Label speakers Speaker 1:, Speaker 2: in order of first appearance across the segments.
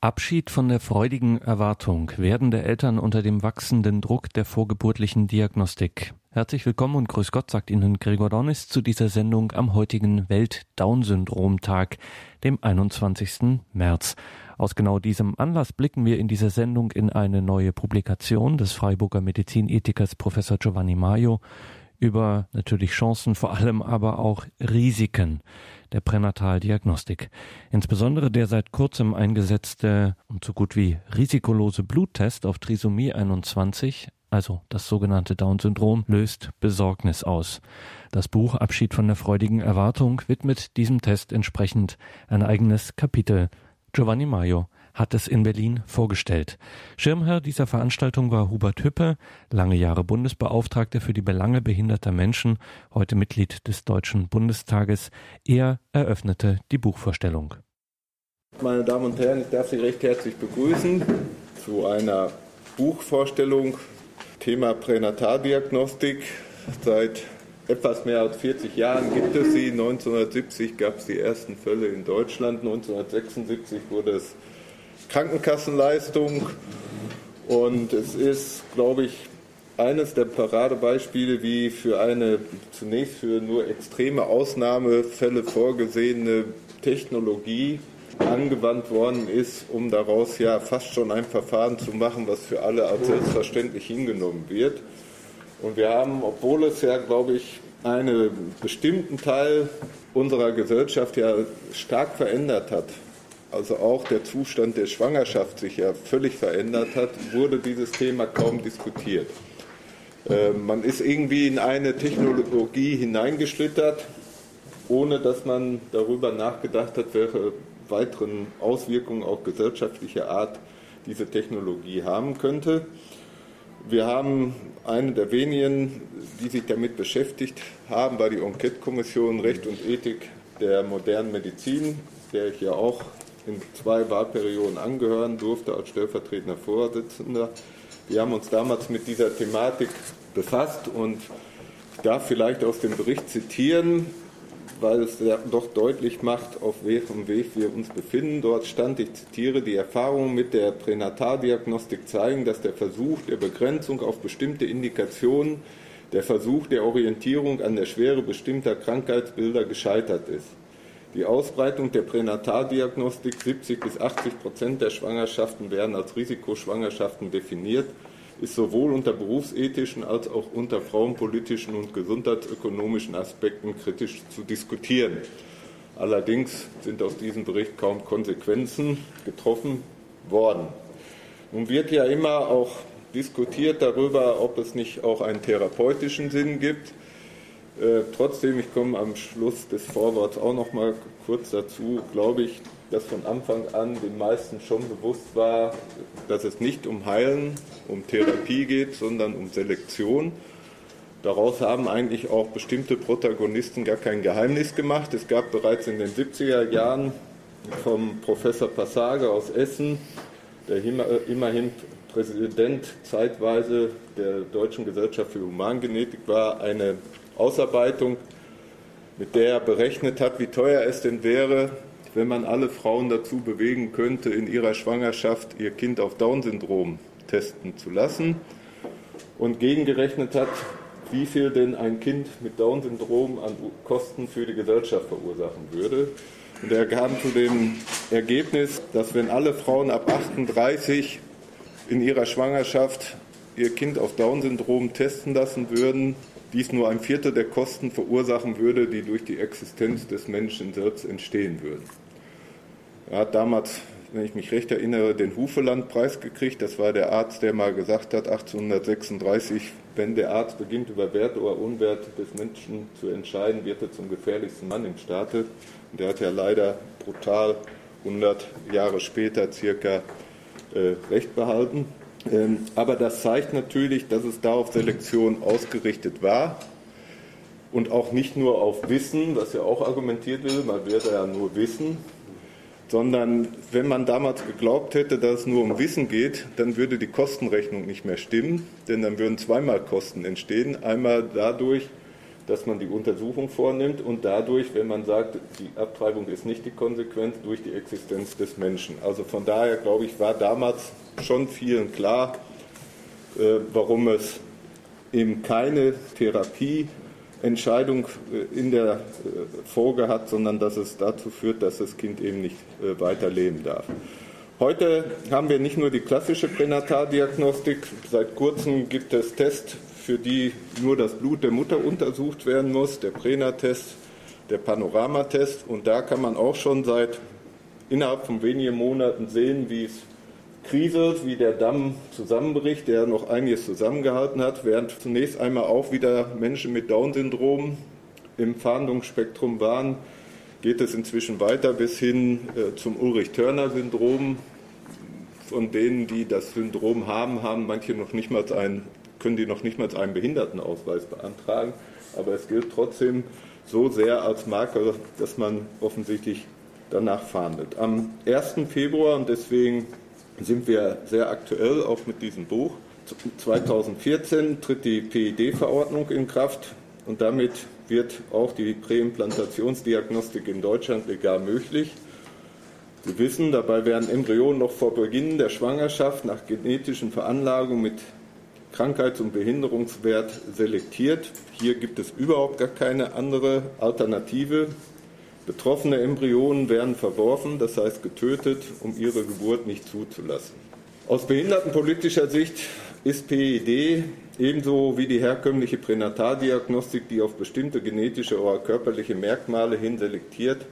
Speaker 1: Abschied von der freudigen Erwartung, werdende Eltern unter dem wachsenden Druck der vorgeburtlichen Diagnostik. Herzlich willkommen und grüß Gott, sagt Ihnen Gregor Dornis zu dieser Sendung am heutigen Welt-Down-Syndrom-Tag, dem 21. März. Aus genau diesem Anlass blicken wir in dieser Sendung in eine neue Publikation des Freiburger Medizinethikers Professor Giovanni Maio über natürlich Chancen, vor allem aber auch Risiken der Pränataldiagnostik. Insbesondere der seit kurzem eingesetzte und so gut wie risikolose Bluttest auf Trisomie 21, also das sogenannte Down-Syndrom, löst Besorgnis aus. Das Buch Abschied von der freudigen Erwartung widmet diesem Test entsprechend ein eigenes Kapitel. Giovanni Maio hat es in Berlin vorgestellt. Schirmherr dieser Veranstaltung war Hubert Hüppe, lange Jahre Bundesbeauftragter für die Belange behinderter Menschen, heute Mitglied des Deutschen Bundestages. Er eröffnete die Buchvorstellung.
Speaker 2: Meine Damen und Herren, ich darf Sie recht herzlich begrüßen zu einer Buchvorstellung Thema Pränataldiagnostik. Seit etwas mehr als 40 Jahren gibt es sie. 1970 gab es die ersten Fälle in Deutschland. 1976 wurde es Krankenkassenleistung. Und es ist, glaube ich, eines der Paradebeispiele, wie für eine zunächst für nur extreme Ausnahmefälle vorgesehene Technologie angewandt worden ist, um daraus ja fast schon ein Verfahren zu machen, was für alle als selbstverständlich hingenommen wird. Und wir haben, obwohl es ja, glaube ich, einen bestimmten Teil unserer Gesellschaft ja stark verändert hat, also auch der Zustand der Schwangerschaft sich ja völlig verändert hat, wurde dieses Thema kaum diskutiert. Äh, man ist irgendwie in eine Technologie hineingeschlittert, ohne dass man darüber nachgedacht hat, welche weiteren Auswirkungen auch gesellschaftlicher Art diese Technologie haben könnte. Wir haben eine der wenigen, die sich damit beschäftigt haben, war die Enquete-Kommission Recht und Ethik der modernen Medizin, der ich ja auch in zwei Wahlperioden angehören durfte als stellvertretender Vorsitzender. Wir haben uns damals mit dieser Thematik befasst und ich darf vielleicht aus dem Bericht zitieren, weil es doch deutlich macht, auf welchem Weg wir uns befinden. Dort stand, ich zitiere, die Erfahrungen mit der Pränataldiagnostik zeigen, dass der Versuch der Begrenzung auf bestimmte Indikationen, der Versuch der Orientierung an der Schwere bestimmter Krankheitsbilder gescheitert ist. Die Ausbreitung der Pränataldiagnostik, 70 bis 80 Prozent der Schwangerschaften werden als Risikoschwangerschaften definiert, ist sowohl unter berufsethischen als auch unter frauenpolitischen und gesundheitsökonomischen Aspekten kritisch zu diskutieren. Allerdings sind aus diesem Bericht kaum Konsequenzen getroffen worden. Nun wird ja immer auch diskutiert darüber, ob es nicht auch einen therapeutischen Sinn gibt. Äh, trotzdem, ich komme am Schluss des Vorworts auch noch mal kurz dazu, glaube ich, dass von Anfang an den meisten schon bewusst war, dass es nicht um Heilen, um Therapie geht, sondern um Selektion. Daraus haben eigentlich auch bestimmte Protagonisten gar kein Geheimnis gemacht. Es gab bereits in den 70er Jahren vom Professor Passage aus Essen, der immerhin Präsident zeitweise der Deutschen Gesellschaft für Humangenetik war, eine Ausarbeitung, mit der er berechnet hat, wie teuer es denn wäre, wenn man alle Frauen dazu bewegen könnte, in ihrer Schwangerschaft ihr Kind auf Down-Syndrom testen zu lassen und gegengerechnet hat, wie viel denn ein Kind mit Down-Syndrom an Kosten für die Gesellschaft verursachen würde. Und er kam zu dem Ergebnis, dass wenn alle Frauen ab 38 in ihrer Schwangerschaft ihr Kind auf Down-Syndrom testen lassen würden, dies nur ein Viertel der Kosten verursachen würde, die durch die Existenz des Menschen selbst entstehen würden. Er hat damals, wenn ich mich recht erinnere, den Hufeland-Preis gekriegt. Das war der Arzt, der mal gesagt hat, 1836, wenn der Arzt beginnt, über Wert oder Unwert des Menschen zu entscheiden, wird er zum gefährlichsten Mann im Staate. Und der hat ja leider brutal 100 Jahre später circa äh, recht behalten. Ähm, aber das zeigt natürlich, dass es da auf Selektion ausgerichtet war und auch nicht nur auf Wissen, was ja auch argumentiert wird, man werde ja nur Wissen, sondern wenn man damals geglaubt hätte, dass es nur um Wissen geht, dann würde die Kostenrechnung nicht mehr stimmen, denn dann würden zweimal Kosten entstehen. Einmal dadurch, dass man die Untersuchung vornimmt und dadurch, wenn man sagt, die Abtreibung ist nicht die Konsequenz, durch die Existenz des Menschen. Also von daher, glaube ich, war damals schon vielen klar, warum es eben keine Therapieentscheidung äh, in der äh, Folge hat, sondern dass es dazu führt, dass das Kind eben nicht äh, weiterleben darf. Heute haben wir nicht nur die klassische Pränataldiagnostik, seit kurzem gibt es Tests, für die nur das Blut der Mutter untersucht werden muss, der Pränatest, der Panoramatest und da kann man auch schon seit innerhalb von wenigen Monaten sehen, wie es kriselt, wie der Damm zusammenbricht, der noch einiges zusammengehalten hat, während zunächst einmal auch wieder Menschen mit Down-Syndrom im Fahndungsspektrum waren, geht es inzwischen weiter bis hin äh, zum Ulrich-Törner-Syndrom. Von denen, die das Syndrom haben, haben manche noch nicht mal ein, können die noch nicht mal einen Behindertenausweis beantragen. Aber es gilt trotzdem so sehr als Marker, dass man offensichtlich danach fahndet. Am 1. Februar, und deswegen sind wir sehr aktuell, auch mit diesem Buch. 2014 tritt die PID-Verordnung in Kraft und damit wird auch die Präimplantationsdiagnostik in Deutschland legal möglich. Sie wissen, dabei werden Embryonen noch vor Beginn der Schwangerschaft nach genetischen Veranlagungen mit Krankheits- und Behinderungswert selektiert. Hier gibt es überhaupt gar keine andere Alternative. Betroffene Embryonen werden verworfen, das heißt getötet, um ihre Geburt nicht zuzulassen. Aus behindertenpolitischer Sicht ist PID ebenso wie die herkömmliche Pränataldiagnostik, die auf bestimmte genetische oder körperliche Merkmale hin selektiert,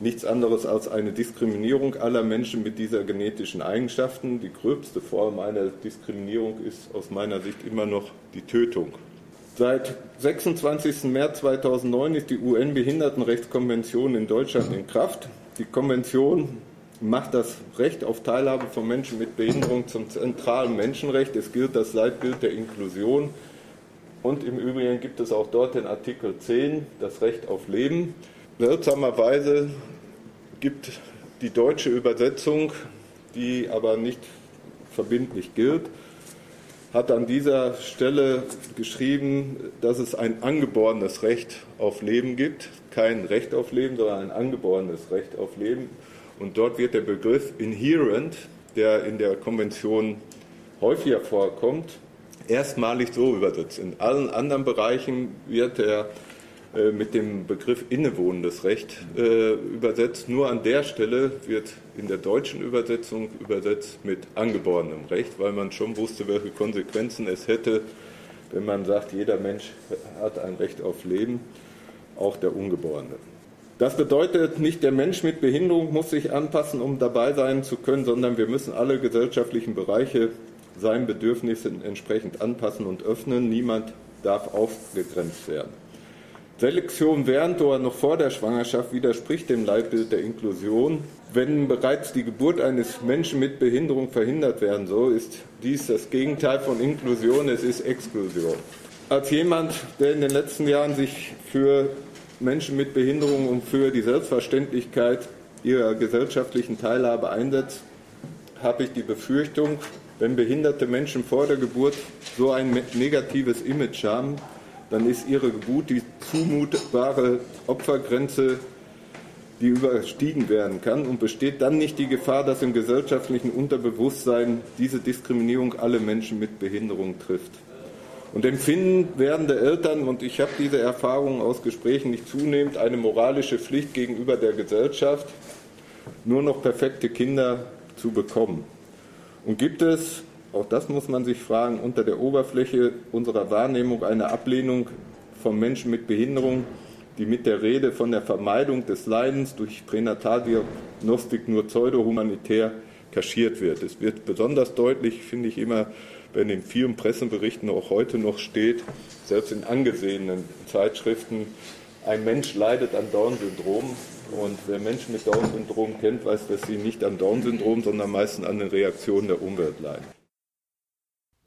Speaker 2: nichts anderes als eine Diskriminierung aller Menschen mit dieser genetischen Eigenschaften. Die gröbste Form einer Diskriminierung ist aus meiner Sicht immer noch die Tötung. Seit 26. März 2009 ist die UN-Behindertenrechtskonvention in Deutschland in Kraft. Die Konvention macht das Recht auf Teilhabe von Menschen mit Behinderung zum zentralen Menschenrecht. Es gilt das Leitbild der Inklusion. Und im Übrigen gibt es auch dort in Artikel 10 das Recht auf Leben. Seltsamerweise gibt die deutsche Übersetzung, die aber nicht verbindlich gilt, hat an dieser Stelle geschrieben, dass es ein angeborenes Recht auf Leben gibt. Kein Recht auf Leben, sondern ein angeborenes Recht auf Leben. Und dort wird der Begriff inherent, der in der Konvention häufiger vorkommt, erstmalig so übersetzt. In allen anderen Bereichen wird er äh, mit dem Begriff innewohnendes Recht äh, übersetzt. Nur an der Stelle wird in der deutschen Übersetzung übersetzt mit angeborenem Recht, weil man schon wusste, welche Konsequenzen es hätte, wenn man sagt, jeder Mensch hat ein Recht auf Leben, auch der Ungeborene. Das bedeutet nicht, der Mensch mit Behinderung muss sich anpassen, um dabei sein zu können, sondern wir müssen alle gesellschaftlichen Bereiche seinen Bedürfnissen entsprechend anpassen und öffnen. Niemand darf ausgegrenzt werden. Selektion während oder noch vor der Schwangerschaft widerspricht dem Leitbild der Inklusion. Wenn bereits die Geburt eines Menschen mit Behinderung verhindert werden soll, ist dies das Gegenteil von Inklusion, es ist Exklusion. Als jemand, der in den letzten Jahren sich für Menschen mit Behinderung und für die Selbstverständlichkeit ihrer gesellschaftlichen Teilhabe einsetzt, habe ich die Befürchtung, wenn behinderte Menschen vor der Geburt so ein negatives Image haben, dann ist ihre Geburt die zumutbare Opfergrenze, die überstiegen werden kann und besteht dann nicht die Gefahr, dass im gesellschaftlichen Unterbewusstsein diese Diskriminierung alle Menschen mit Behinderung trifft. Und empfinden werdende Eltern, und ich habe diese Erfahrung aus Gesprächen nicht zunehmend, eine moralische Pflicht gegenüber der Gesellschaft, nur noch perfekte Kinder zu bekommen. Und gibt es auch das muss man sich fragen, unter der Oberfläche unserer Wahrnehmung eine Ablehnung von Menschen mit Behinderung, die mit der Rede von der Vermeidung des Leidens durch Pränataldiagnostik nur pseudo-humanitär kaschiert wird. Es wird besonders deutlich, finde ich immer, wenn in vielen Pressenberichten auch heute noch steht, selbst in angesehenen Zeitschriften, ein Mensch leidet an Down-Syndrom. Und wer Menschen mit Down-Syndrom kennt, weiß, dass sie nicht an Down-Syndrom, sondern meistens an den Reaktionen der Umwelt leiden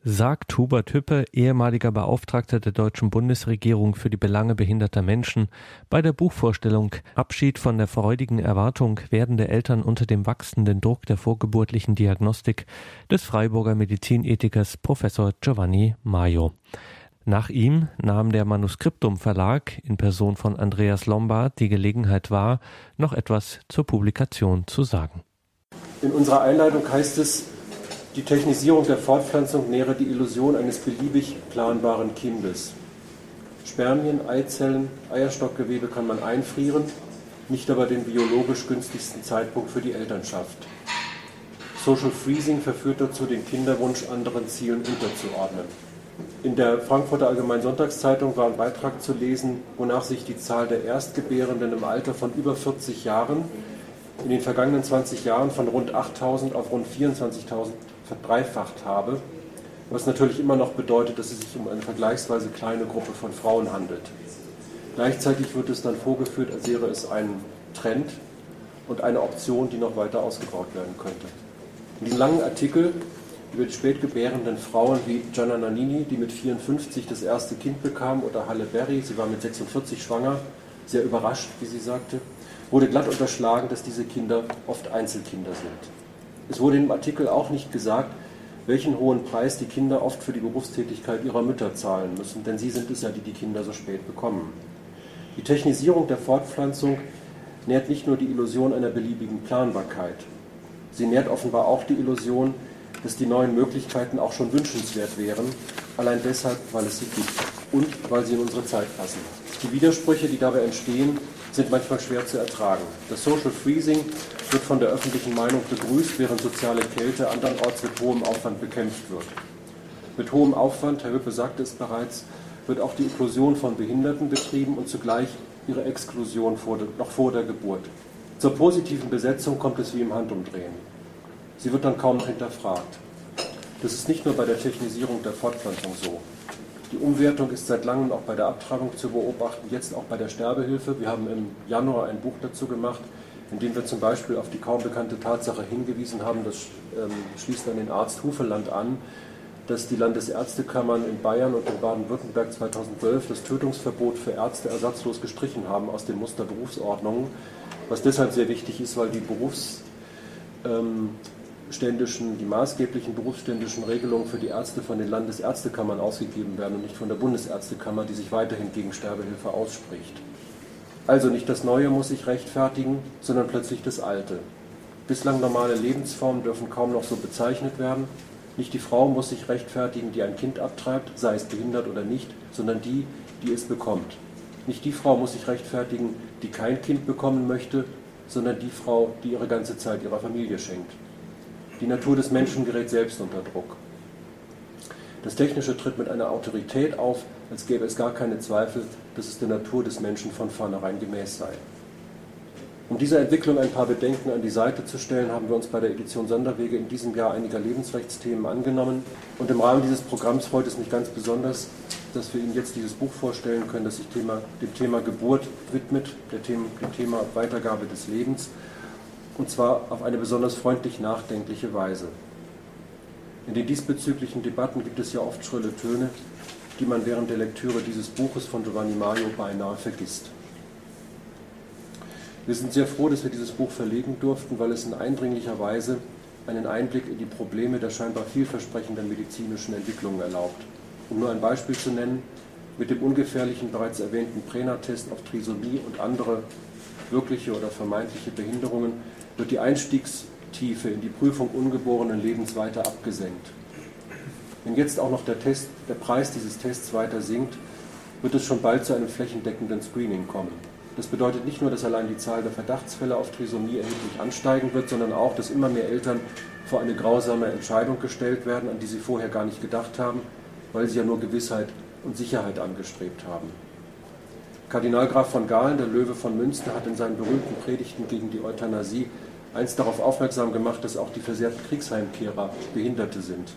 Speaker 1: sagt Hubert Hüppe, ehemaliger Beauftragter der deutschen Bundesregierung für die Belange behinderter Menschen, bei der Buchvorstellung Abschied von der freudigen Erwartung werdende Eltern unter dem wachsenden Druck der vorgeburtlichen Diagnostik des Freiburger Medizinethikers Professor Giovanni Maio. Nach ihm nahm der Manuskriptum Verlag in Person von Andreas Lombard die Gelegenheit wahr, noch etwas zur Publikation zu sagen.
Speaker 3: In unserer Einleitung heißt es, die Technisierung der Fortpflanzung nähere die Illusion eines beliebig planbaren Kindes. Spermien, Eizellen, Eierstockgewebe kann man einfrieren, nicht aber den biologisch günstigsten Zeitpunkt für die Elternschaft. Social Freezing verführt dazu, den Kinderwunsch anderen Zielen unterzuordnen. In der Frankfurter Allgemeinen Sonntagszeitung war ein Beitrag zu lesen, wonach sich die Zahl der Erstgebärenden im Alter von über 40 Jahren in den vergangenen 20 Jahren von rund 8.000 auf rund 24.000 verdreifacht habe, was natürlich immer noch bedeutet, dass es sich um eine vergleichsweise kleine Gruppe von Frauen handelt. Gleichzeitig wird es dann vorgeführt, als wäre es ein Trend und eine Option, die noch weiter ausgebaut werden könnte. In diesem langen Artikel über die spätgebärenden Frauen wie Gianna Nannini, die mit 54 das erste Kind bekam, oder Halle Berry, sie war mit 46 schwanger, sehr überrascht, wie sie sagte, wurde glatt unterschlagen, dass diese Kinder oft Einzelkinder sind. Es wurde im Artikel auch nicht gesagt, welchen hohen Preis die Kinder oft für die Berufstätigkeit ihrer Mütter zahlen müssen, denn sie sind es ja, die die Kinder so spät bekommen. Die Technisierung der Fortpflanzung nährt nicht nur die Illusion einer beliebigen Planbarkeit, sie nährt offenbar auch die Illusion, dass die neuen Möglichkeiten auch schon wünschenswert wären, allein deshalb, weil es sie gibt und weil sie in unsere Zeit passen. Die Widersprüche, die dabei entstehen, sind manchmal schwer zu ertragen. Das Social Freezing wird von der öffentlichen Meinung begrüßt, während soziale Kälte andernorts mit hohem Aufwand bekämpft wird. Mit hohem Aufwand, Herr Höppe sagte es bereits, wird auch die Inklusion von Behinderten betrieben und zugleich ihre Exklusion vor de, noch vor der Geburt. Zur positiven Besetzung kommt es wie im Handumdrehen. Sie wird dann kaum hinterfragt. Das ist nicht nur bei der Technisierung der Fortpflanzung so. Die Umwertung ist seit langem auch bei der Abtreibung zu beobachten, jetzt auch bei der Sterbehilfe. Wir haben im Januar ein Buch dazu gemacht, in dem wir zum Beispiel auf die kaum bekannte Tatsache hingewiesen haben, das ähm, schließt an den Arzt Hufeland an, dass die Landesärztekammern in Bayern und in Baden-Württemberg 2012 das Tötungsverbot für Ärzte ersatzlos gestrichen haben aus den Musterberufsordnungen, was deshalb sehr wichtig ist, weil die Berufs ähm, ständischen, die maßgeblichen berufsständischen Regelungen für die Ärzte von den Landesärztekammern ausgegeben werden und nicht von der Bundesärztekammer, die sich weiterhin gegen Sterbehilfe ausspricht. Also nicht das Neue muss sich rechtfertigen, sondern plötzlich das Alte. Bislang normale Lebensformen dürfen kaum noch so bezeichnet werden. Nicht die Frau muss sich rechtfertigen, die ein Kind abtreibt, sei es behindert oder nicht, sondern die, die es bekommt. Nicht die Frau muss sich rechtfertigen, die kein Kind bekommen möchte, sondern die Frau, die ihre ganze Zeit ihrer Familie schenkt. Die Natur des Menschen gerät selbst unter Druck. Das Technische tritt mit einer Autorität auf, als gäbe es gar keine Zweifel, dass es der Natur des Menschen von vornherein gemäß sei. Um dieser Entwicklung ein paar Bedenken an die Seite zu stellen, haben wir uns bei der Edition Sonderwege in diesem Jahr einiger Lebensrechtsthemen angenommen. Und im Rahmen dieses Programms freut es mich ganz besonders, dass wir Ihnen jetzt dieses Buch vorstellen können, das sich Thema, dem Thema Geburt widmet, dem Thema Weitergabe des Lebens und zwar auf eine besonders freundlich nachdenkliche Weise. In den diesbezüglichen Debatten gibt es ja oft schrille Töne, die man während der Lektüre dieses Buches von Giovanni Mario beinahe vergisst. Wir sind sehr froh, dass wir dieses Buch verlegen durften, weil es in eindringlicher Weise einen Einblick in die Probleme der scheinbar vielversprechenden medizinischen Entwicklungen erlaubt. Um nur ein Beispiel zu nennen, mit dem ungefährlichen bereits erwähnten Prena-Test auf Trisomie und andere wirkliche oder vermeintliche Behinderungen wird die Einstiegstiefe in die Prüfung ungeborenen Lebens weiter abgesenkt. Wenn jetzt auch noch der, Test, der Preis dieses Tests weiter sinkt, wird es schon bald zu einem flächendeckenden Screening kommen. Das bedeutet nicht nur, dass allein die Zahl der Verdachtsfälle auf Trisomie erheblich ansteigen wird, sondern auch, dass immer mehr Eltern vor eine grausame Entscheidung gestellt werden, an die sie vorher gar nicht gedacht haben, weil sie ja nur Gewissheit und Sicherheit angestrebt haben. Kardinal Graf von Galen, der Löwe von Münster, hat in seinen berühmten Predigten gegen die Euthanasie einst darauf aufmerksam gemacht, dass auch die versehrten Kriegsheimkehrer Behinderte sind.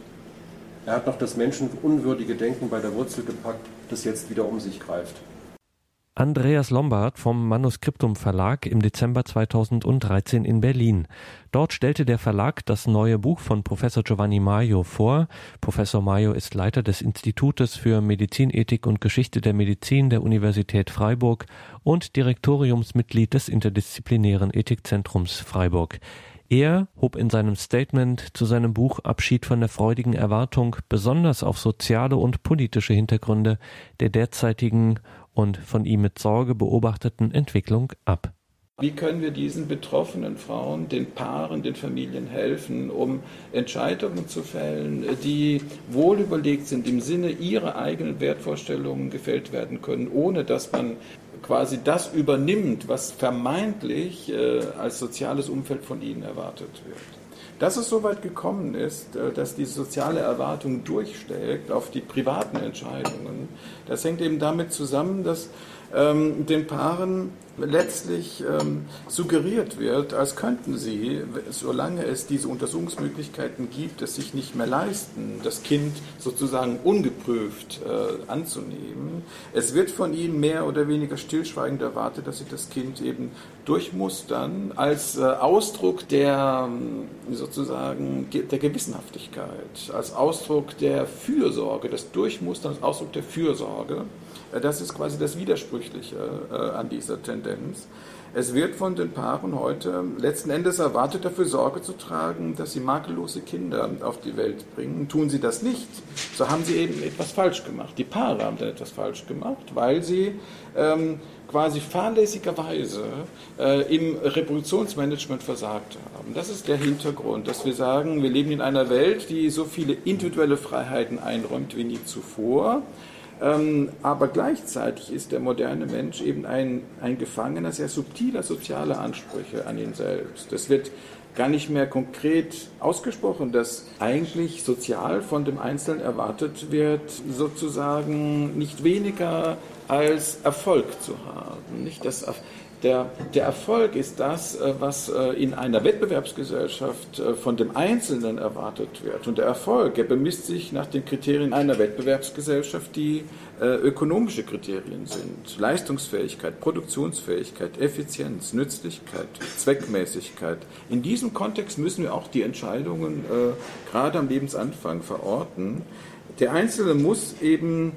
Speaker 3: Er hat noch das menschenunwürdige Denken bei der Wurzel gepackt, das jetzt wieder um sich greift.
Speaker 1: Andreas Lombard vom Manuskriptum Verlag im Dezember 2013 in Berlin. Dort stellte der Verlag das neue Buch von Professor Giovanni Maio vor. Professor Maio ist Leiter des Institutes für Medizinethik und Geschichte der Medizin der Universität Freiburg und Direktoriumsmitglied des interdisziplinären Ethikzentrums Freiburg. Er hob in seinem Statement zu seinem Buch Abschied von der freudigen Erwartung besonders auf soziale und politische Hintergründe der derzeitigen und von ihm mit Sorge beobachteten Entwicklung ab.
Speaker 4: Wie können wir diesen betroffenen Frauen, den Paaren, den Familien helfen, um Entscheidungen zu fällen, die wohlüberlegt sind, im Sinne ihrer eigenen Wertvorstellungen gefällt werden können, ohne dass man quasi das übernimmt, was vermeintlich äh, als soziales Umfeld von ihnen erwartet wird. Dass es so weit gekommen ist, äh, dass diese soziale Erwartung durchschlägt auf die privaten Entscheidungen, das hängt eben damit zusammen, dass ähm, den Paaren letztlich ähm, suggeriert wird, als könnten sie, solange es diese Untersuchungsmöglichkeiten gibt, es sich nicht mehr leisten, das Kind sozusagen ungeprüft äh, anzunehmen. Es wird von ihnen mehr oder weniger stillschweigend erwartet, dass sie das Kind eben durchmustern als äh, Ausdruck der sozusagen der Gewissenhaftigkeit, als Ausdruck der Fürsorge, das Durchmustern als Ausdruck der Fürsorge. Äh, das ist quasi das Widersprüchliche äh, an dieser Tendenz. Es wird von den Paaren heute letzten Endes erwartet, dafür Sorge zu tragen, dass sie makellose Kinder auf die Welt bringen. Tun sie das nicht, so haben sie eben etwas falsch gemacht. Die Paare haben dann etwas falsch gemacht, weil sie ähm, quasi fahrlässigerweise äh, im Reproduktionsmanagement versagt haben. Das ist der Hintergrund, dass wir sagen, wir leben in einer Welt, die so viele individuelle Freiheiten einräumt wie nie zuvor. Ähm, aber gleichzeitig ist der moderne Mensch eben ein, ein Gefangener sehr subtiler sozialer Ansprüche an ihn selbst. Es wird gar nicht mehr konkret ausgesprochen, dass eigentlich sozial von dem Einzelnen erwartet wird, sozusagen nicht weniger als Erfolg zu haben. Nicht das, der, der Erfolg ist das, äh, was äh, in einer Wettbewerbsgesellschaft äh, von dem Einzelnen erwartet wird. Und der Erfolg, er bemisst sich nach den Kriterien einer Wettbewerbsgesellschaft, die ökonomische Kriterien sind. Leistungsfähigkeit, Produktionsfähigkeit, Effizienz, Nützlichkeit, Zweckmäßigkeit. In diesem Kontext müssen wir auch die Entscheidungen gerade am Lebensanfang verorten. Der Einzelne muss eben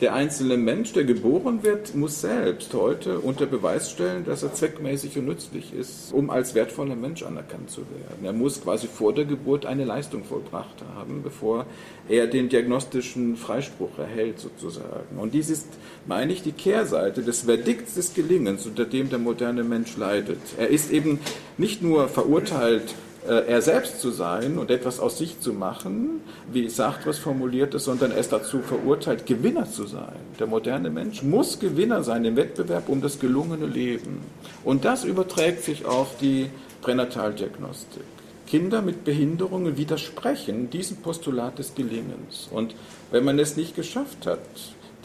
Speaker 4: der einzelne Mensch, der geboren wird, muss selbst heute unter Beweis stellen, dass er zweckmäßig und nützlich ist, um als wertvoller Mensch anerkannt zu werden. Er muss quasi vor der Geburt eine Leistung vollbracht haben, bevor er den diagnostischen Freispruch erhält, sozusagen. Und dies ist, meine ich, die Kehrseite des Verdikts des Gelingens, unter dem der moderne Mensch leidet. Er ist eben nicht nur verurteilt, er selbst zu sein und etwas aus sich zu machen, wie Sartre es formulierte, sondern er ist dazu verurteilt, Gewinner zu sein. Der moderne Mensch muss Gewinner sein im Wettbewerb um das gelungene Leben. Und das überträgt sich auf die Pränataldiagnostik. Kinder mit Behinderungen widersprechen diesem Postulat des Gelingens. Und wenn man es nicht geschafft hat,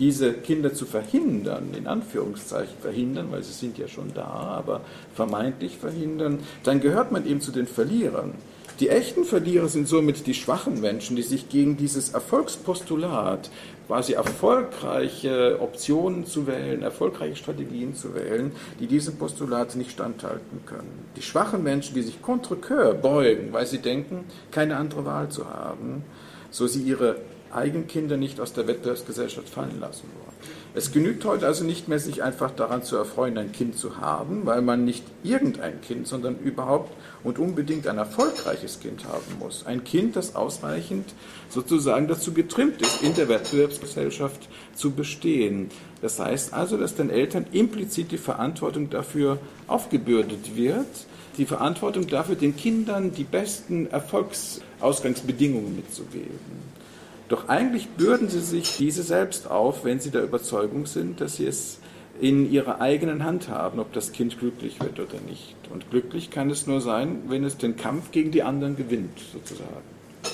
Speaker 4: diese Kinder zu verhindern, in Anführungszeichen verhindern, weil sie sind ja schon da, aber vermeintlich verhindern, dann gehört man eben zu den Verlierern. Die echten Verlierer sind somit die schwachen Menschen, die sich gegen dieses Erfolgspostulat, quasi erfolgreiche Optionen zu wählen, erfolgreiche Strategien zu wählen, die diesem Postulat nicht standhalten können. Die schwachen Menschen, die sich contre coeur beugen, weil sie denken, keine andere Wahl zu haben, so sie ihre Eigenkinder nicht aus der Wettbewerbsgesellschaft fallen lassen wollen. Es genügt heute also nicht mehr, sich einfach daran zu erfreuen, ein Kind zu haben, weil man nicht irgendein Kind, sondern überhaupt und unbedingt ein erfolgreiches Kind haben muss. Ein Kind, das ausreichend sozusagen dazu getrimmt ist, in der Wettbewerbsgesellschaft zu bestehen. Das heißt also, dass den Eltern implizit die Verantwortung dafür aufgebürdet wird, die Verantwortung dafür, den Kindern die besten Erfolgsausgangsbedingungen mitzugeben. Doch eigentlich bürden sie sich diese selbst auf, wenn sie der Überzeugung sind, dass sie es in ihrer eigenen Hand haben, ob das Kind glücklich wird oder nicht. Und glücklich kann es nur sein, wenn es den Kampf gegen die anderen gewinnt, sozusagen.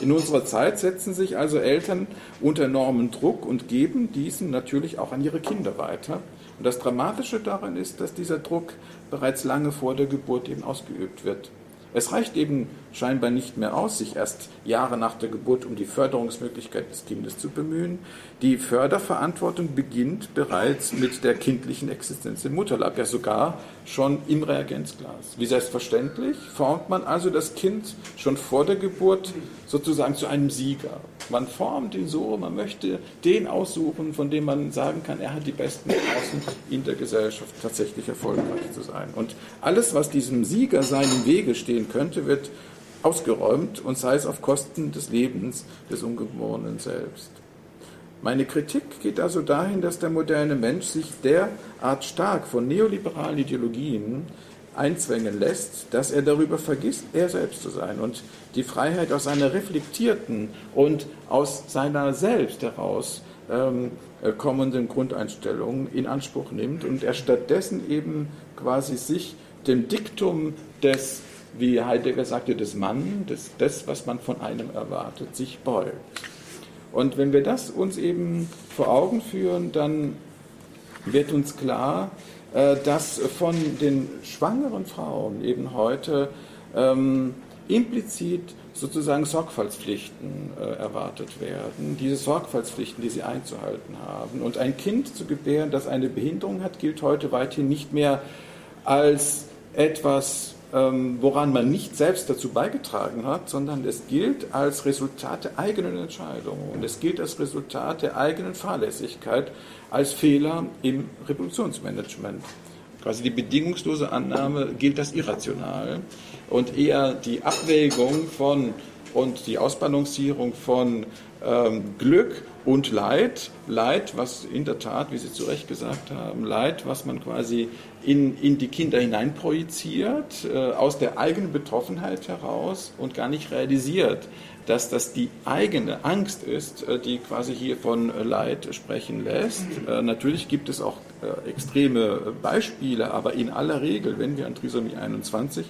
Speaker 4: In unserer Zeit setzen sich also Eltern unter enormen Druck und geben diesen natürlich auch an ihre Kinder weiter. Und das Dramatische daran ist, dass dieser Druck bereits lange vor der Geburt eben ausgeübt wird. Es reicht eben scheinbar nicht mehr aus, sich erst Jahre nach der Geburt um die Förderungsmöglichkeit des Kindes zu bemühen. Die Förderverantwortung beginnt bereits mit der kindlichen Existenz im Mutterleib, ja sogar schon im Reagenzglas. Wie selbstverständlich formt man also das Kind schon vor der Geburt sozusagen zu einem Sieger. Man formt ihn so, man möchte den aussuchen, von dem man sagen kann, er hat die besten Chancen in der Gesellschaft tatsächlich erfolgreich zu sein. Und alles, was diesem Sieger sein im Wege stehen könnte, wird ausgeräumt und sei es auf Kosten des Lebens des Ungeborenen selbst. Meine Kritik geht also dahin, dass der moderne Mensch sich derart stark von neoliberalen Ideologien einzwängen lässt, dass er darüber vergisst, er selbst zu sein und die Freiheit aus seiner reflektierten und aus seiner selbst heraus ähm, kommenden Grundeinstellung in Anspruch nimmt und er stattdessen eben quasi sich dem Diktum des, wie Heidegger sagte, des Mann, des, des was man von einem erwartet, sich beugt. Und wenn wir das uns eben vor Augen führen, dann wird uns klar, äh, dass von den schwangeren Frauen eben heute ähm, implizit sozusagen Sorgfaltspflichten äh, erwartet werden. Diese Sorgfaltspflichten, die sie einzuhalten haben. Und ein Kind zu gebären, das eine Behinderung hat, gilt heute weithin nicht mehr als etwas, ähm, woran man nicht selbst dazu beigetragen hat, sondern es gilt als Resultat der eigenen Entscheidungen und es gilt als Resultat der eigenen Fahrlässigkeit, als Fehler im Reproduktionsmanagement. Quasi die bedingungslose Annahme gilt als irrational und eher die Abwägung von und die Ausbalancierung von ähm, Glück und Leid. Leid, was in der Tat, wie Sie zu Recht gesagt haben, Leid, was man quasi in, in die Kinder hineinprojiziert, äh, aus der eigenen Betroffenheit heraus und gar nicht realisiert, dass das die eigene Angst ist, äh, die quasi hier von Leid sprechen lässt. Äh, natürlich gibt es auch äh, extreme Beispiele, aber in aller Regel, wenn wir an Trisomie 21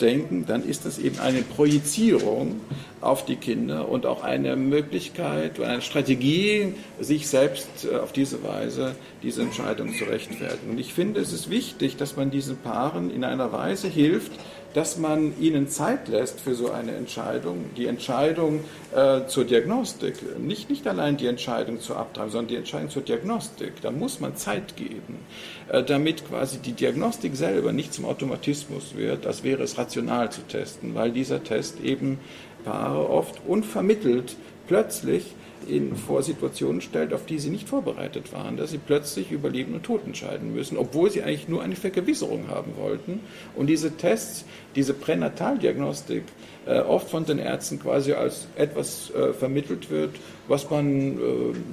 Speaker 4: denken, dann ist das eben eine Projizierung auf die Kinder und auch eine Möglichkeit eine Strategie, sich selbst auf diese Weise diese Entscheidung zu rechtfertigen. Und ich finde, es ist wichtig, dass man diesen Paaren in einer Weise hilft, dass man ihnen Zeit lässt für so eine Entscheidung. Die Entscheidung äh, zur Diagnostik, nicht, nicht allein die Entscheidung zur Abtreibung, sondern die Entscheidung zur Diagnostik. Da muss man Zeit geben, äh, damit quasi die Diagnostik selber nicht zum Automatismus wird, als wäre es rational zu testen, weil dieser Test eben Paare oft unvermittelt plötzlich in vor Situationen stellt, auf die sie nicht vorbereitet waren, dass sie plötzlich über Leben und Tod entscheiden müssen, obwohl sie eigentlich nur eine Vergewisserung haben wollten. Und diese Tests, diese Pränataldiagnostik, äh, oft von den Ärzten quasi als etwas äh, vermittelt wird, was man äh,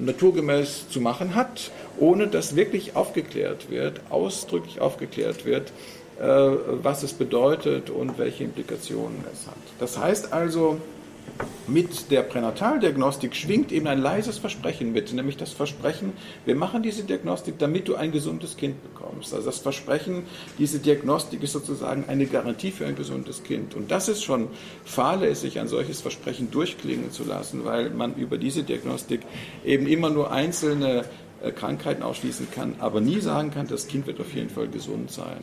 Speaker 4: naturgemäß zu machen hat, ohne dass wirklich aufgeklärt wird, ausdrücklich aufgeklärt wird, was es bedeutet und welche Implikationen es hat. Das heißt also, mit der Pränataldiagnostik schwingt eben ein leises Versprechen mit, nämlich das Versprechen, wir machen diese Diagnostik, damit du ein gesundes Kind bekommst. Also das Versprechen, diese Diagnostik ist sozusagen eine Garantie für ein gesundes Kind. Und das ist schon fahrlässig, ein solches Versprechen durchklingen zu lassen, weil man über diese Diagnostik eben immer nur einzelne äh, Krankheiten ausschließen kann, aber nie sagen kann, das Kind wird auf jeden Fall gesund sein.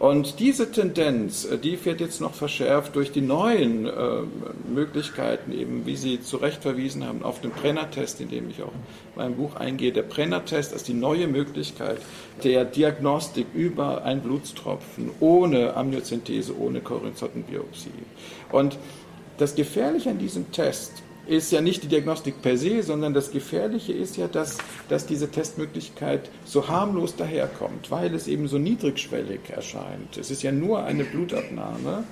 Speaker 4: Und diese Tendenz, äh, die wird jetzt noch verschärft durch die neuen äh, Möglichkeiten, eben wie Sie zu Recht verwiesen haben, auf den Brenner-Test, in dem ich auch in meinem Buch eingehe. Der Brenner-Test ist die neue Möglichkeit der Diagnostik über einen Blutstropfen ohne Amniozentese, ohne Korinzottenbiopsie. Und das Gefährliche an diesem Test ist ja nicht die Diagnostik per se, sondern das Gefährliche ist ja, dass, dass diese Testmöglichkeit so harmlos daherkommt, weil es eben so niedrigschwellig erscheint. Es ist ja nur eine Blutabnahme.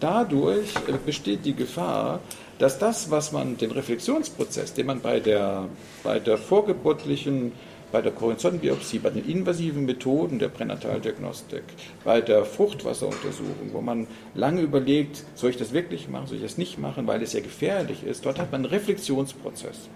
Speaker 4: Dadurch äh, besteht die Gefahr, dass das, was man, den Reflexionsprozess, den man bei der, bei der vorgeburtlichen bei der Korinzonbiopsie, bei den invasiven Methoden der Pränataldiagnostik, bei der Fruchtwasseruntersuchung, wo man lange überlegt, soll ich das wirklich machen, soll ich das nicht machen, weil es ja gefährlich ist. Dort hat man einen Reflexionsprozess.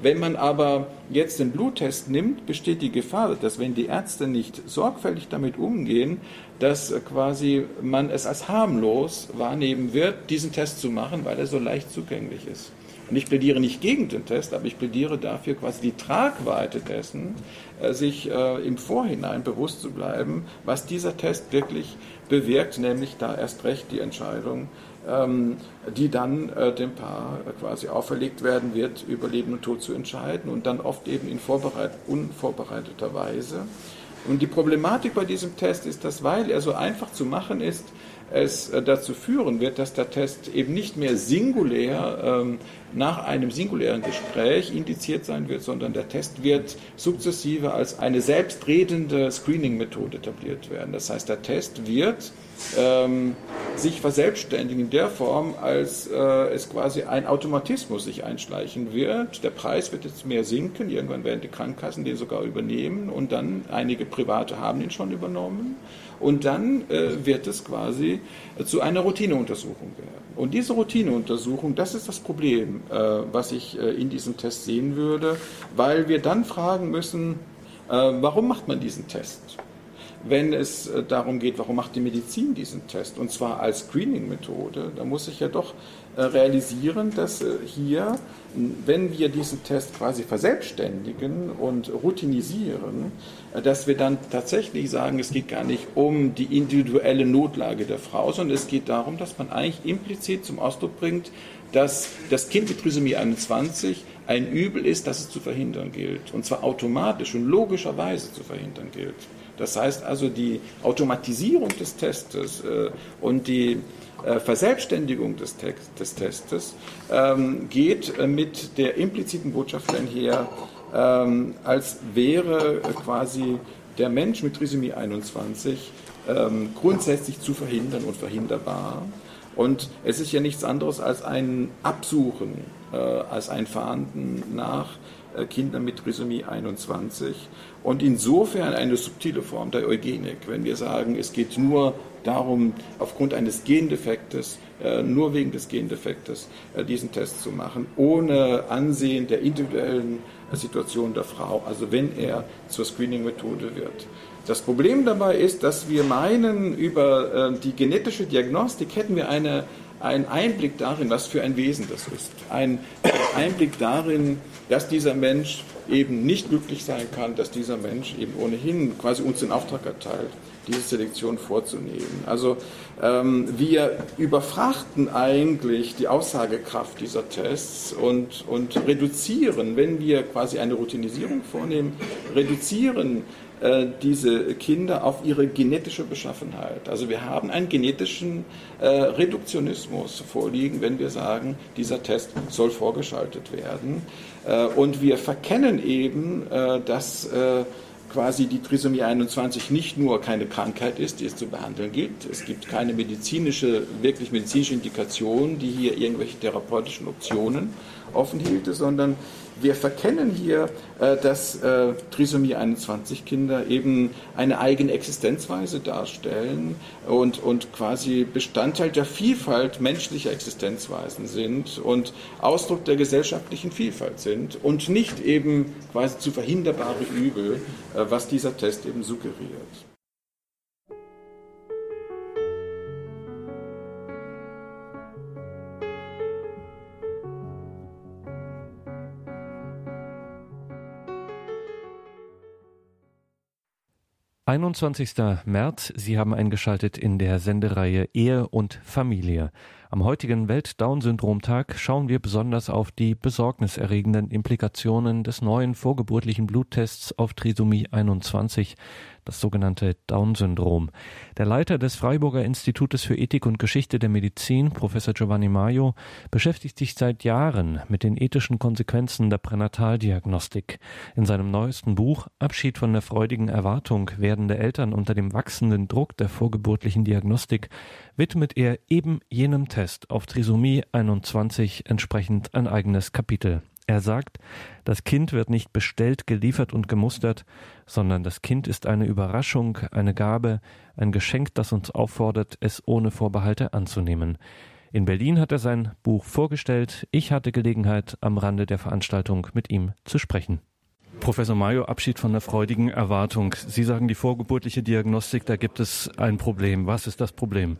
Speaker 4: Wenn man aber jetzt den Bluttest nimmt, besteht die Gefahr, dass wenn die Ärzte nicht sorgfältig damit umgehen, dass quasi man es als harmlos wahrnehmen wird, diesen Test zu machen, weil er so leicht zugänglich ist. Und ich plädiere nicht gegen den Test, aber ich plädiere dafür, quasi die Tragweite dessen, äh, sich äh, im Vorhinein bewusst zu bleiben, was dieser Test wirklich bewirkt, nämlich da erst recht die Entscheidung ähm, die dann äh, dem Paar quasi auferlegt werden wird, über Leben und Tod zu entscheiden und dann oft eben in vorbereit unvorbereiteter Weise. Und die Problematik bei diesem Test ist, dass weil er so einfach zu machen ist, es dazu führen wird, dass der Test eben nicht mehr singulär ähm, nach einem singulären Gespräch indiziert sein wird, sondern der Test wird sukzessive als eine selbstredende Screening-Methode etabliert werden. Das heißt, der Test wird ähm, sich verselbstständigen in der Form, als äh, es quasi ein Automatismus sich einschleichen wird. Der Preis wird jetzt mehr sinken, irgendwann werden die Krankenkassen den sogar übernehmen und dann einige Private haben ihn schon übernommen. Und dann äh, wird es quasi zu einer Routineuntersuchung werden. Und diese Routineuntersuchung, das ist das Problem, äh, was ich äh, in diesem Test sehen würde, weil wir dann fragen müssen, äh, warum macht man diesen Test? wenn es darum geht, warum macht die Medizin diesen Test? Und zwar als Screening-Methode, da muss ich ja doch realisieren, dass hier, wenn wir diesen Test quasi verselbstständigen und routinisieren, dass wir dann tatsächlich sagen, es geht gar nicht um die individuelle Notlage der Frau, sondern es geht darum, dass man eigentlich implizit zum Ausdruck bringt, dass das Kind mit Trisomie 21 ein Übel ist, das es zu verhindern gilt. Und zwar automatisch und logischerweise zu verhindern gilt. Das heißt also, die Automatisierung des Testes äh, und die äh, Verselbstständigung des, Text, des Testes ähm, geht äh, mit der impliziten Botschaft einher, ähm, als wäre quasi der Mensch mit Trisomie 21 ähm, grundsätzlich zu verhindern und verhinderbar. Und es ist ja nichts anderes als ein Absuchen, äh, als ein Fahnden nach äh, Kindern mit Trisomie 21 und insofern eine subtile Form der Eugenik, wenn wir sagen, es geht nur darum, aufgrund eines Gendefektes, äh, nur wegen des Gendefektes, äh, diesen Test zu machen, ohne Ansehen der individuellen Situation der Frau, also wenn er zur Screening-Methode wird. Das Problem dabei ist, dass wir meinen, über die genetische Diagnostik hätten wir eine ein Einblick darin, was für ein Wesen das ist. Ein Einblick darin, dass dieser Mensch eben nicht glücklich sein kann, dass dieser Mensch eben ohnehin quasi uns den Auftrag erteilt, diese Selektion vorzunehmen. Also ähm, wir überfrachten eigentlich die Aussagekraft dieser Tests und, und reduzieren, wenn wir quasi eine Routinisierung vornehmen, reduzieren äh, diese Kinder auf ihre genetische Beschaffenheit. Also wir haben einen genetischen äh, Reduktionismus vorliegen, wenn wir sagen, dieser Test soll vorgeschaltet werden. Äh, und wir verkennen eben, äh, dass äh, quasi die Trisomie 21 nicht nur keine Krankheit ist, die es zu behandeln gilt. Es gibt keine medizinische, wirklich medizinische Indikation, die hier irgendwelche therapeutischen Optionen offen hielte, sondern wir verkennen hier, äh, dass äh, Trisomie 21 Kinder eben eine eigene Existenzweise darstellen und, und quasi Bestandteil der Vielfalt menschlicher Existenzweisen sind und Ausdruck der gesellschaftlichen Vielfalt sind und nicht eben quasi zu verhinderbare Übel, äh, was dieser Test eben suggeriert.
Speaker 1: 21. März, Sie haben eingeschaltet in der Sendereihe Ehe und Familie. Am heutigen Welt-Down-Syndrom-Tag schauen wir besonders auf die besorgniserregenden Implikationen des neuen vorgeburtlichen Bluttests auf Trisomie 21, das sogenannte Down-Syndrom. Der Leiter des Freiburger Institutes für Ethik und Geschichte der Medizin, Professor Giovanni Maio, beschäftigt sich seit Jahren mit den ethischen Konsequenzen der Pränataldiagnostik. In seinem neuesten Buch Abschied von der freudigen Erwartung werdende Eltern unter dem wachsenden Druck der vorgeburtlichen Diagnostik widmet er eben jenem Test auf Trisomie 21 entsprechend ein eigenes Kapitel. Er sagt, das Kind wird nicht bestellt, geliefert und gemustert, sondern das Kind ist eine Überraschung, eine Gabe, ein Geschenk, das uns auffordert, es ohne Vorbehalte anzunehmen. In Berlin hat er sein Buch vorgestellt. Ich hatte Gelegenheit, am Rande der Veranstaltung mit ihm zu sprechen. Professor Mayo, Abschied von der freudigen Erwartung. Sie sagen, die vorgeburtliche Diagnostik, da gibt es ein Problem. Was ist das Problem?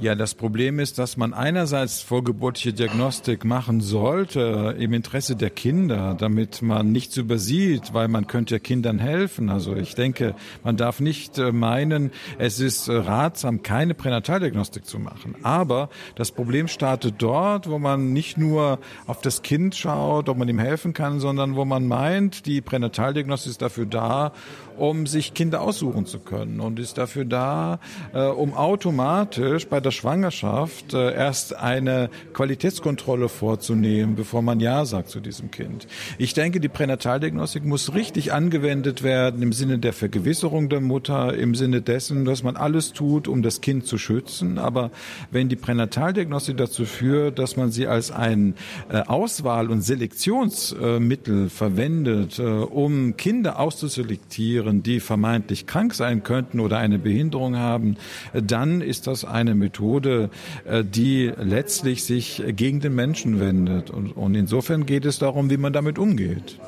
Speaker 4: Ja, das Problem ist, dass man einerseits vorgeburtliche Diagnostik machen sollte im Interesse der Kinder, damit man nichts übersieht, weil man könnte Kindern helfen. Also ich denke, man darf nicht äh, meinen, es ist äh, ratsam, keine Pränataldiagnostik zu machen. Aber das Problem startet dort, wo man nicht nur auf das Kind schaut, ob man ihm helfen kann, sondern wo man meint, die Pränataldiagnostik ist dafür da, um sich Kinder aussuchen zu können und ist dafür da, äh, um automatisch bei der Schwangerschaft äh, erst eine Qualitätskontrolle vorzunehmen, bevor man Ja sagt zu diesem Kind. Ich denke, die Pränataldiagnostik muss richtig angewendet werden im Sinne der Vergewisserung der Mutter, im Sinne dessen, dass man alles tut, um das Kind zu schützen. Aber wenn die Pränataldiagnostik dazu führt, dass man sie als ein äh, Auswahl- und Selektionsmittel verwendet, äh, um Kinder auszuselektieren, Tieren, die vermeintlich krank sein könnten oder eine Behinderung haben, dann ist das eine Methode, äh, die letztlich sich gegen den Menschen wendet. Und insofern geht es darum, wie man damit umgeht.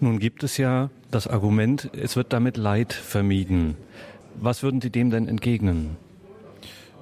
Speaker 1: Nun gibt es ja das Argument, es wird damit Leid vermieden. Was würden Sie dem denn entgegnen?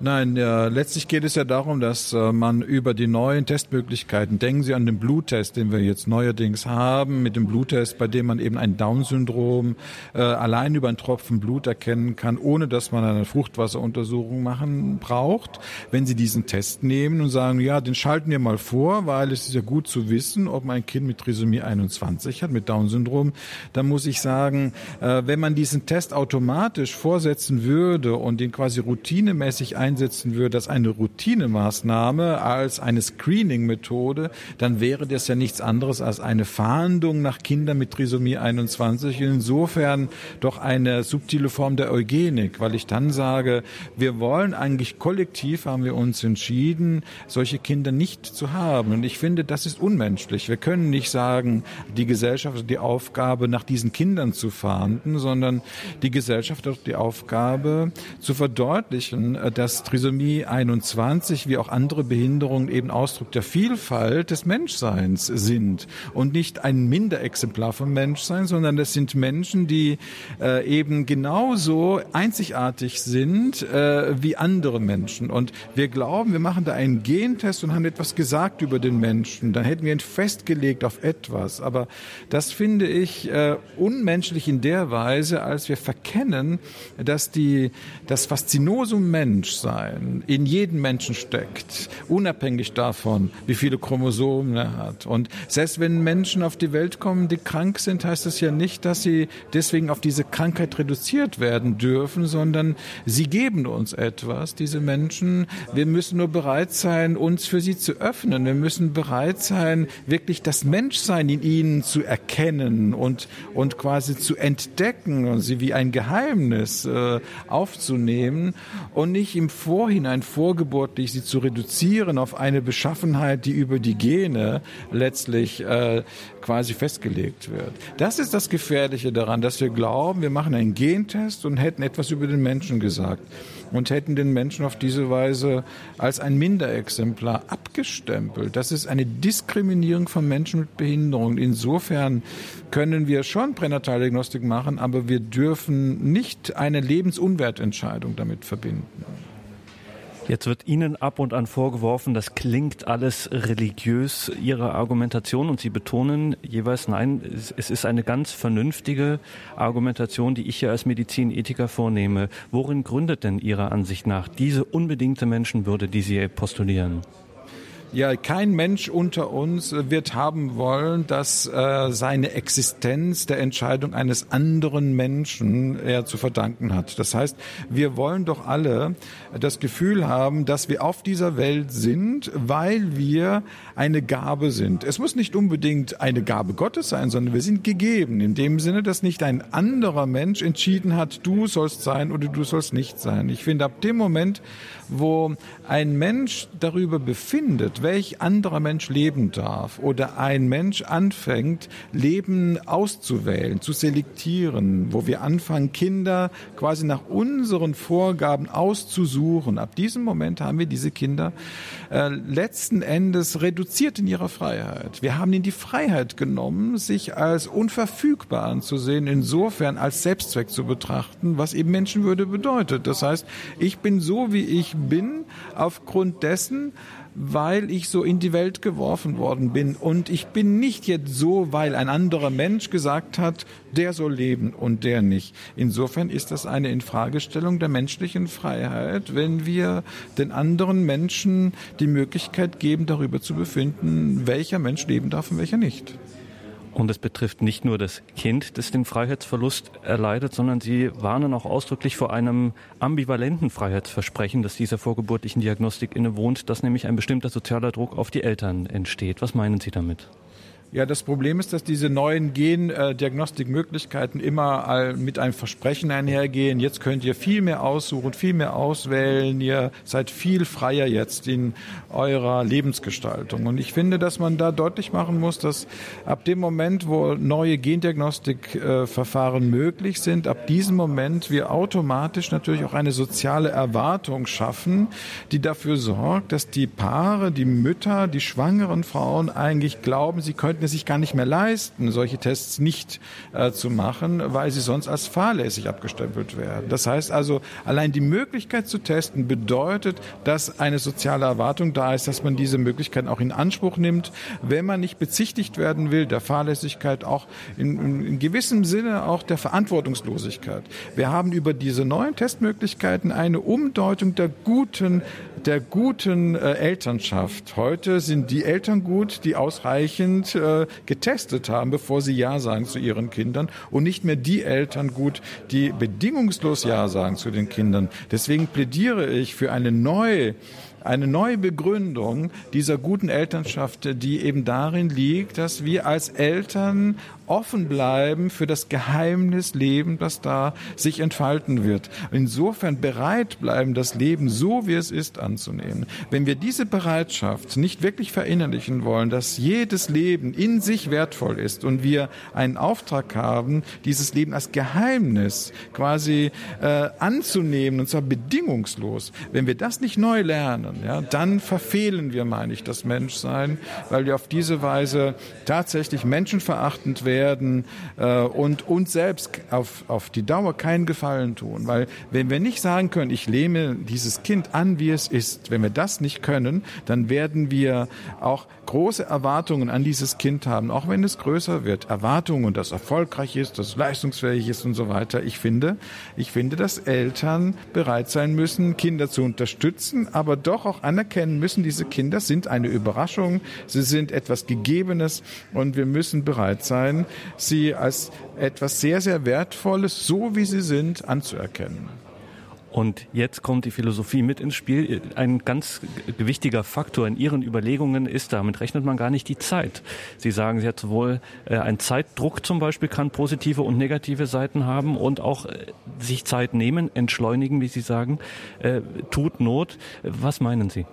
Speaker 4: Nein, ja, letztlich geht es ja darum, dass äh, man über die neuen Testmöglichkeiten, denken Sie an den Bluttest, den wir jetzt neuerdings haben, mit dem Bluttest, bei dem man eben ein Down-Syndrom äh, allein über einen Tropfen Blut erkennen kann, ohne dass man eine Fruchtwasseruntersuchung machen braucht. Wenn Sie diesen Test nehmen und sagen, ja, den schalten wir mal vor, weil es ist ja gut zu wissen, ob man ein Kind mit Trisomie 21 hat, mit Down-Syndrom, dann muss ich sagen, äh, wenn man diesen Test automatisch vorsetzen würde und den quasi routinemäßig einsetzen würde als eine Routinemaßnahme, als eine Screening-Methode, dann wäre das ja nichts anderes als eine Fahndung nach Kindern mit Trisomie 21. Insofern doch eine subtile Form der Eugenik, weil ich dann sage, wir wollen eigentlich kollektiv, haben wir uns entschieden, solche Kinder nicht zu haben. Und ich finde, das ist unmenschlich. Wir können nicht sagen, die Gesellschaft hat die Aufgabe, nach diesen Kindern zu fahnden, sondern die Gesellschaft hat die Aufgabe, zu verdeutlichen, dass Trisomie 21 wie auch andere Behinderungen eben Ausdruck der Vielfalt des Menschseins sind und nicht ein Minderexemplar vom Menschsein, sondern das sind Menschen, die äh, eben genauso einzigartig sind äh, wie andere Menschen. Und wir glauben, wir machen da einen Gentest und haben etwas gesagt über den Menschen. Dann hätten wir ihn festgelegt auf etwas. Aber das finde ich äh, unmenschlich in der Weise, als wir verkennen, dass die, das Faszinosum Menschsein in jedem Menschen steckt, unabhängig davon, wie viele Chromosomen er hat. Und selbst wenn Menschen auf die Welt kommen, die krank sind, heißt das ja nicht, dass sie deswegen auf diese Krankheit reduziert werden dürfen, sondern sie geben uns etwas, diese Menschen. Wir müssen nur bereit sein, uns für sie zu öffnen. Wir müssen bereit sein, wirklich das Menschsein in ihnen zu erkennen und, und quasi zu entdecken und sie wie ein Geheimnis äh, aufzunehmen und nicht im Vorhinein vorgeburtlich sie zu reduzieren auf eine Beschaffenheit, die über die Gene letztlich äh, quasi festgelegt wird. Das ist das Gefährliche daran, dass wir glauben, wir machen einen Gentest und hätten etwas über den Menschen gesagt und hätten den Menschen auf diese Weise als ein Minderexemplar abgestempelt. Das ist eine Diskriminierung von Menschen mit Behinderung. Insofern können wir schon Pränataldiagnostik machen, aber wir dürfen nicht eine Lebensunwertentscheidung damit verbinden.
Speaker 1: Jetzt wird Ihnen ab und an vorgeworfen, das klingt alles religiös, Ihre Argumentation, und Sie betonen jeweils, nein, es ist eine ganz vernünftige Argumentation, die ich hier als Medizinethiker vornehme. Worin gründet denn Ihrer Ansicht nach diese unbedingte Menschenwürde, die Sie postulieren?
Speaker 4: Ja, kein Mensch unter uns wird haben wollen, dass äh, seine Existenz der Entscheidung eines anderen Menschen er zu verdanken hat. Das heißt, wir wollen doch alle das Gefühl haben, dass wir auf dieser Welt sind, weil wir eine Gabe sind. Es muss nicht unbedingt eine Gabe Gottes sein, sondern wir sind gegeben. In dem Sinne, dass nicht ein anderer Mensch entschieden hat, du sollst sein oder du sollst nicht sein. Ich finde, ab dem Moment, wo ein Mensch darüber befindet, welch anderer Mensch leben darf oder ein Mensch anfängt, Leben auszuwählen, zu selektieren, wo wir anfangen, Kinder quasi nach unseren Vorgaben auszusuchen, ab diesem Moment haben wir diese Kinder äh, letzten Endes reduziert in ihrer Freiheit. Wir haben ihnen die Freiheit genommen, sich als unverfügbar anzusehen, insofern als Selbstzweck zu betrachten, was eben Menschenwürde bedeutet. Das heißt, ich bin so, wie ich bin, aufgrund dessen, weil ich so in die Welt geworfen worden bin. Und ich bin nicht jetzt so, weil ein anderer Mensch gesagt hat, der soll leben und der nicht. Insofern ist das eine Infragestellung der menschlichen Freiheit, wenn wir den anderen Menschen die Möglichkeit geben, darüber zu befinden, welcher Mensch leben darf und welcher nicht.
Speaker 1: Und es betrifft nicht nur das Kind, das den Freiheitsverlust erleidet, sondern Sie warnen auch ausdrücklich vor einem ambivalenten Freiheitsversprechen, das dieser vorgeburtlichen Diagnostik innewohnt, dass nämlich ein bestimmter sozialer Druck auf die Eltern entsteht. Was meinen Sie damit?
Speaker 4: Ja, das Problem ist, dass diese neuen Gendiagnostikmöglichkeiten immer mit einem Versprechen einhergehen. Jetzt könnt ihr viel mehr aussuchen, viel mehr auswählen. Ihr seid viel freier jetzt in eurer Lebensgestaltung. Und ich finde, dass man da deutlich machen muss, dass ab dem Moment, wo neue Gendiagnostikverfahren möglich sind, ab diesem Moment wir automatisch natürlich auch eine soziale Erwartung schaffen, die dafür sorgt, dass die Paare, die Mütter, die schwangeren Frauen eigentlich glauben, sie könnten es sich gar nicht mehr leisten, solche Tests nicht äh, zu machen, weil sie sonst als fahrlässig abgestempelt werden. Das heißt also, allein die Möglichkeit zu testen bedeutet, dass eine soziale Erwartung da ist, dass man diese Möglichkeit auch in Anspruch nimmt, wenn man nicht bezichtigt werden will, der Fahrlässigkeit, auch in, in gewissem Sinne auch der Verantwortungslosigkeit. Wir haben über diese neuen Testmöglichkeiten eine Umdeutung der guten der guten äh, Elternschaft. Heute sind die Eltern gut, die ausreichend äh, getestet haben, bevor sie Ja sagen zu ihren Kindern und nicht mehr die Eltern gut, die bedingungslos Ja sagen zu den Kindern. Deswegen plädiere ich für eine neue eine neue Begründung dieser guten Elternschaft, die eben darin liegt, dass wir als Eltern offen bleiben für das Geheimnis Leben, das da sich entfalten wird. Insofern bereit bleiben, das Leben so, wie es ist, anzunehmen. Wenn wir diese Bereitschaft nicht wirklich verinnerlichen wollen, dass jedes Leben in sich wertvoll ist und wir einen Auftrag haben, dieses Leben als Geheimnis quasi äh, anzunehmen, und zwar bedingungslos, wenn wir das nicht neu lernen, ja, dann verfehlen wir, meine ich, das Menschsein, weil wir auf diese Weise tatsächlich menschenverachtend werden werden äh, und uns selbst auf, auf die Dauer keinen Gefallen tun. Weil wenn wir nicht sagen können, ich lehme dieses Kind an, wie es ist, wenn wir das nicht können, dann werden wir auch große Erwartungen an dieses Kind haben, auch wenn es größer wird. Erwartungen, dass erfolgreich ist, dass leistungsfähig ist und so weiter. Ich finde, ich finde, dass Eltern bereit sein müssen, Kinder zu unterstützen, aber doch auch anerkennen müssen, diese Kinder sind eine Überraschung, sie sind etwas Gegebenes und wir müssen bereit sein, sie als etwas sehr, sehr Wertvolles, so wie sie sind, anzuerkennen.
Speaker 1: Und jetzt kommt die Philosophie mit ins Spiel. Ein ganz wichtiger Faktor in Ihren Überlegungen ist, damit rechnet man gar nicht die Zeit. Sie sagen, Sie hat sowohl äh, ein Zeitdruck zum Beispiel kann positive und negative Seiten haben und auch äh, sich Zeit nehmen, entschleunigen, wie Sie sagen, äh, tut Not. Was meinen Sie?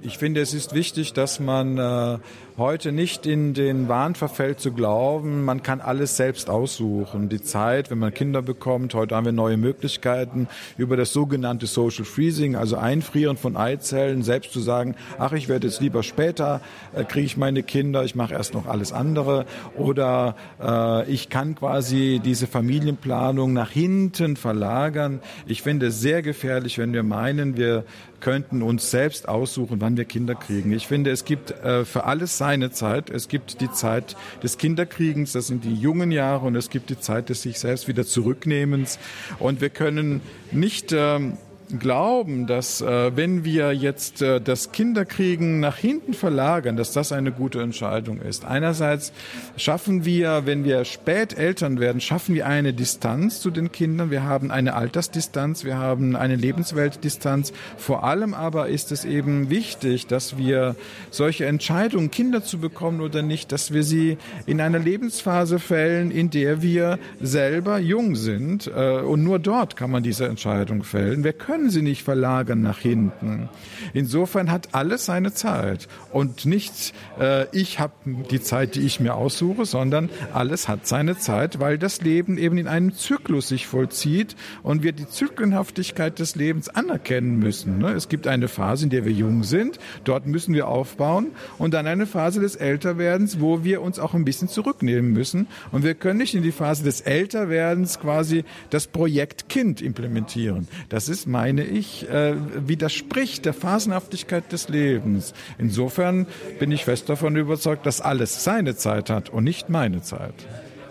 Speaker 4: Ich finde, es ist wichtig, dass man äh, heute nicht in den Wahn verfällt zu glauben, man kann alles selbst aussuchen. Die Zeit, wenn man Kinder bekommt, heute haben wir neue Möglichkeiten über das sogenannte Social Freezing, also Einfrieren von Eizellen, selbst zu sagen, ach, ich werde jetzt lieber später, äh, kriege ich meine Kinder, ich mache erst noch alles andere. Oder äh, ich kann quasi diese Familienplanung nach hinten verlagern. Ich finde es sehr gefährlich, wenn wir meinen, wir könnten uns selbst aussuchen, wann wir Kinder kriegen. Ich finde, es gibt äh, für alles seine Zeit. Es gibt die Zeit des Kinderkriegens, das sind die jungen Jahre, und es gibt die Zeit des sich selbst wieder zurücknehmens. Und wir können nicht ähm, glauben, dass äh, wenn wir jetzt äh, das Kinderkriegen nach hinten verlagern, dass das eine gute Entscheidung ist. Einerseits schaffen wir, wenn wir spät Eltern werden, schaffen wir eine Distanz zu den Kindern. Wir haben eine Altersdistanz, wir haben eine Lebensweltdistanz. Vor allem aber ist es eben wichtig, dass wir solche Entscheidungen, Kinder zu bekommen oder nicht, dass wir sie in einer Lebensphase fällen, in der wir selber jung sind. Äh, und nur dort kann man diese Entscheidung fällen. Wir können können sie nicht verlagern nach hinten. Insofern hat alles seine Zeit und nicht äh, ich habe die Zeit, die ich mir aussuche, sondern alles hat seine Zeit, weil das Leben eben in einem Zyklus sich vollzieht und wir die Zyklenhaftigkeit des Lebens anerkennen müssen. Ne? Es gibt eine Phase, in der wir jung sind, dort müssen wir aufbauen und dann eine Phase des Älterwerdens, wo wir uns auch ein bisschen zurücknehmen müssen und wir können nicht in die Phase des Älterwerdens quasi das Projekt Kind implementieren. Das ist, meine ich, äh, widerspricht der Phasenhaftigkeit des Lebens. Insofern bin ich fest davon überzeugt, dass alles seine Zeit hat und nicht meine Zeit.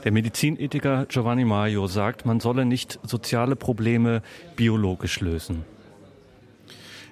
Speaker 1: Der Medizinethiker Giovanni Maio sagt, man solle nicht soziale Probleme biologisch lösen.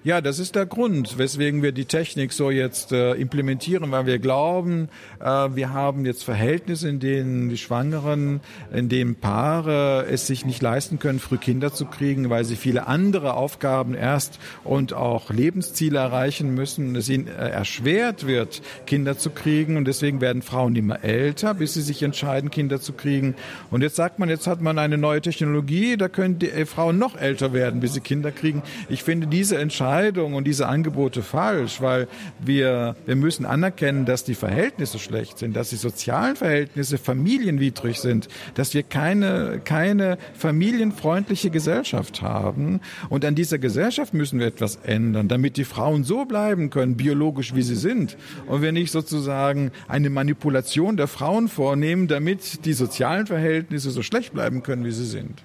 Speaker 4: Ja, das ist der Grund, weswegen wir die Technik so jetzt äh, implementieren, weil wir glauben, äh, wir haben jetzt Verhältnisse, in denen die Schwangeren, in denen Paare es sich nicht leisten können, früh Kinder zu kriegen, weil sie viele andere Aufgaben erst und auch Lebensziele erreichen müssen, es ihnen äh, erschwert wird, Kinder zu kriegen und deswegen werden Frauen immer älter, bis sie sich entscheiden, Kinder zu kriegen. Und jetzt sagt man, jetzt hat man eine neue Technologie, da können die äh, Frauen noch älter werden, bis sie Kinder kriegen. Ich finde diese Entscheidung Entscheidungen und diese Angebote falsch, weil wir, wir müssen anerkennen, dass die Verhältnisse schlecht sind, dass die sozialen Verhältnisse familienwidrig sind, dass wir keine, keine familienfreundliche Gesellschaft haben. Und an dieser Gesellschaft müssen wir etwas ändern, damit die Frauen so bleiben können, biologisch wie sie sind. Und wir nicht sozusagen eine Manipulation der Frauen vornehmen, damit die sozialen Verhältnisse so schlecht bleiben können, wie sie sind.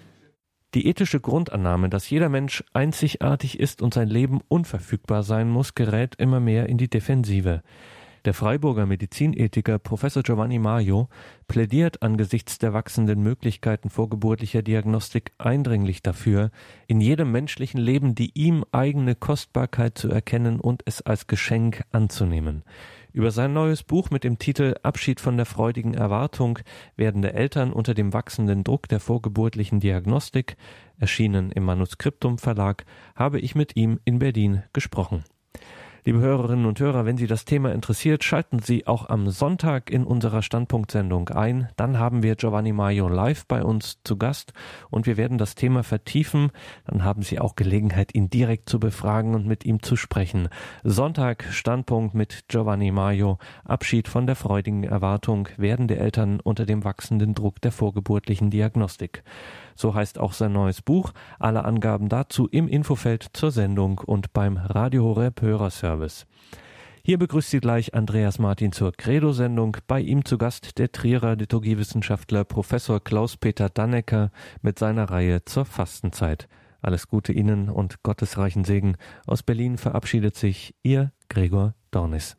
Speaker 1: Die ethische Grundannahme, dass jeder Mensch einzigartig ist und sein Leben unverfügbar sein muss, gerät immer mehr in die Defensive. Der Freiburger Medizinethiker Professor Giovanni Mario plädiert angesichts der wachsenden Möglichkeiten vorgeburtlicher Diagnostik eindringlich dafür, in jedem menschlichen Leben die ihm eigene Kostbarkeit zu erkennen und es als Geschenk anzunehmen. Über sein neues Buch mit dem Titel Abschied von der freudigen Erwartung werdende Eltern unter dem wachsenden Druck der vorgeburtlichen Diagnostik, erschienen im Manuskriptum Verlag, habe ich mit ihm in Berlin gesprochen. Liebe Hörerinnen und Hörer, wenn Sie das Thema interessiert, schalten Sie auch am Sonntag in unserer Standpunktsendung ein. Dann haben wir Giovanni Maio live bei uns zu Gast und wir werden das Thema vertiefen. Dann haben Sie auch Gelegenheit, ihn direkt zu befragen und mit ihm zu sprechen. Sonntag Standpunkt mit Giovanni Maio. Abschied von der freudigen Erwartung werdende Eltern unter dem wachsenden Druck der vorgeburtlichen Diagnostik. So heißt auch sein neues Buch. Alle Angaben dazu im Infofeld zur Sendung und beim Radio Horeb Hörerservice. Hier begrüßt Sie gleich Andreas Martin zur Credo-Sendung. Bei ihm zu Gast der Trierer Liturgiewissenschaftler Professor Klaus-Peter Dannecker mit seiner Reihe zur Fastenzeit. Alles Gute Ihnen und gottesreichen Segen. Aus Berlin verabschiedet sich Ihr Gregor Dornis.